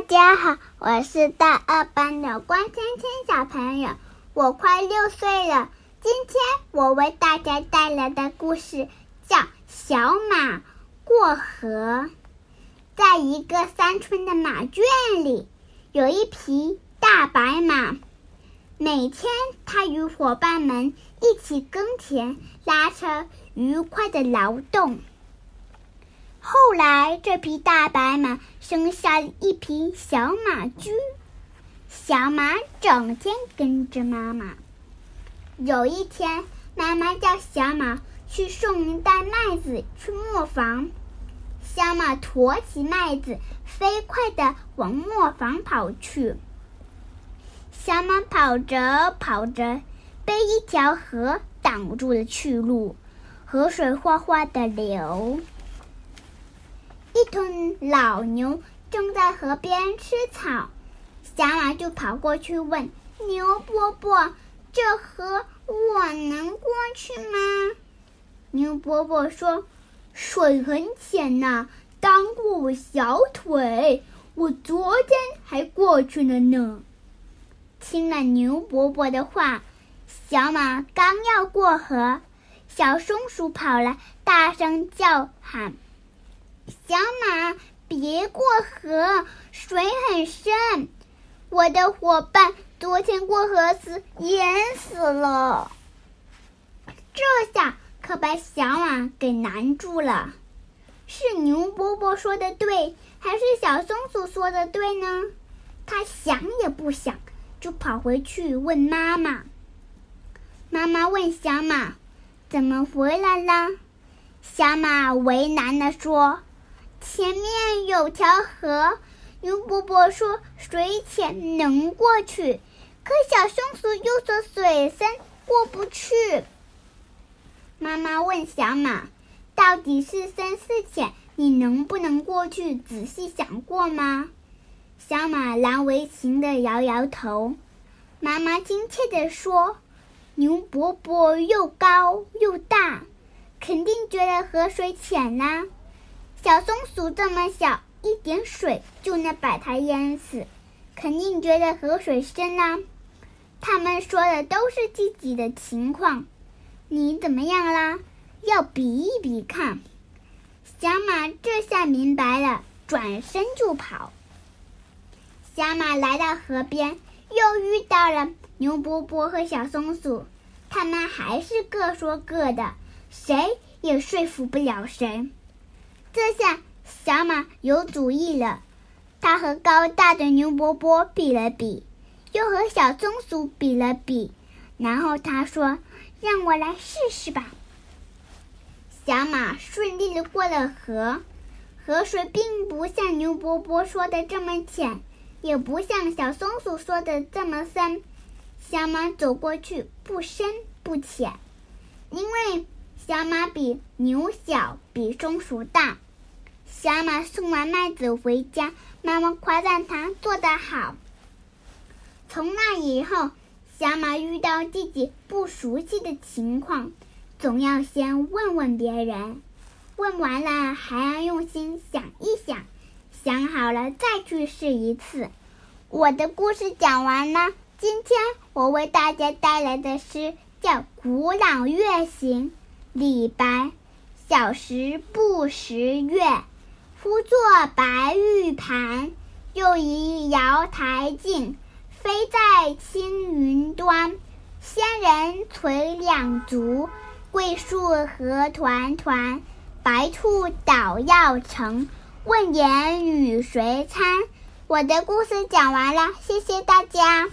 大家好，我是大二班的关芊芊小朋友，我快六岁了。今天我为大家带来的故事叫《小马过河》。在一个山村的马圈里，有一匹大白马。每天，它与伙伴们一起耕田、拉车，愉快的劳动。后来，这匹大白马生下了一匹小马驹。小马整天跟着妈妈。有一天，妈妈叫小马去送一袋麦子去磨坊。小马驮起麦子，飞快地往磨坊跑去。小马跑着跑着，被一条河挡住了去路，河水哗哗地流。一头老牛正在河边吃草，小马就跑过去问牛伯伯：“这河我能过去吗？”牛伯伯说：“水很浅呐，当过我小腿，我昨天还过去了呢。”听了牛伯伯的话，小马刚要过河，小松鼠跑来，大声叫喊。小马，别过河，水很深。我的伙伴昨天过河时淹死了。这下可把小马给难住了。是牛伯伯说的对，还是小松鼠说的对呢？他想也不想，就跑回去问妈妈。妈妈问小马：“怎么回来了？”小马为难地说。前面有条河，牛伯伯说水浅能过去，可小松鼠又说水深过不去。妈妈问小马：“到底是深是浅？你能不能过去？仔细想过吗？”小马难为情的摇摇头。妈妈亲切的说：“牛伯伯又高又大，肯定觉得河水浅啦。”小松鼠这么小，一点水就能把它淹死，肯定觉得河水深啦。他们说的都是自己的情况，你怎么样啦？要比一比看。小马这下明白了，转身就跑。小马来到河边，又遇到了牛伯伯和小松鼠，他们还是各说各的，谁也说服不了谁。这下小马有主意了，他和高大的牛伯伯比了比，又和小松鼠比了比，然后他说：“让我来试试吧。”小马顺利的过了河，河水并不像牛伯伯说的这么浅，也不像小松鼠说的这么深。小马走过去，不深不浅，因为。小马比牛小，比松鼠大。小马送完麦子回家，妈妈夸赞它做得好。从那以后，小马遇到自己不熟悉的情况，总要先问问别人，问完了还要用心想一想，想好了再去试一次。我的故事讲完了，今天我为大家带来的诗叫《古朗月行》。李白：小时不识月，呼作白玉盘。又疑瑶台镜，飞在青云端。仙人垂两足，桂树何团团。白兔捣药成，问言与谁餐？我的故事讲完了，谢谢大家。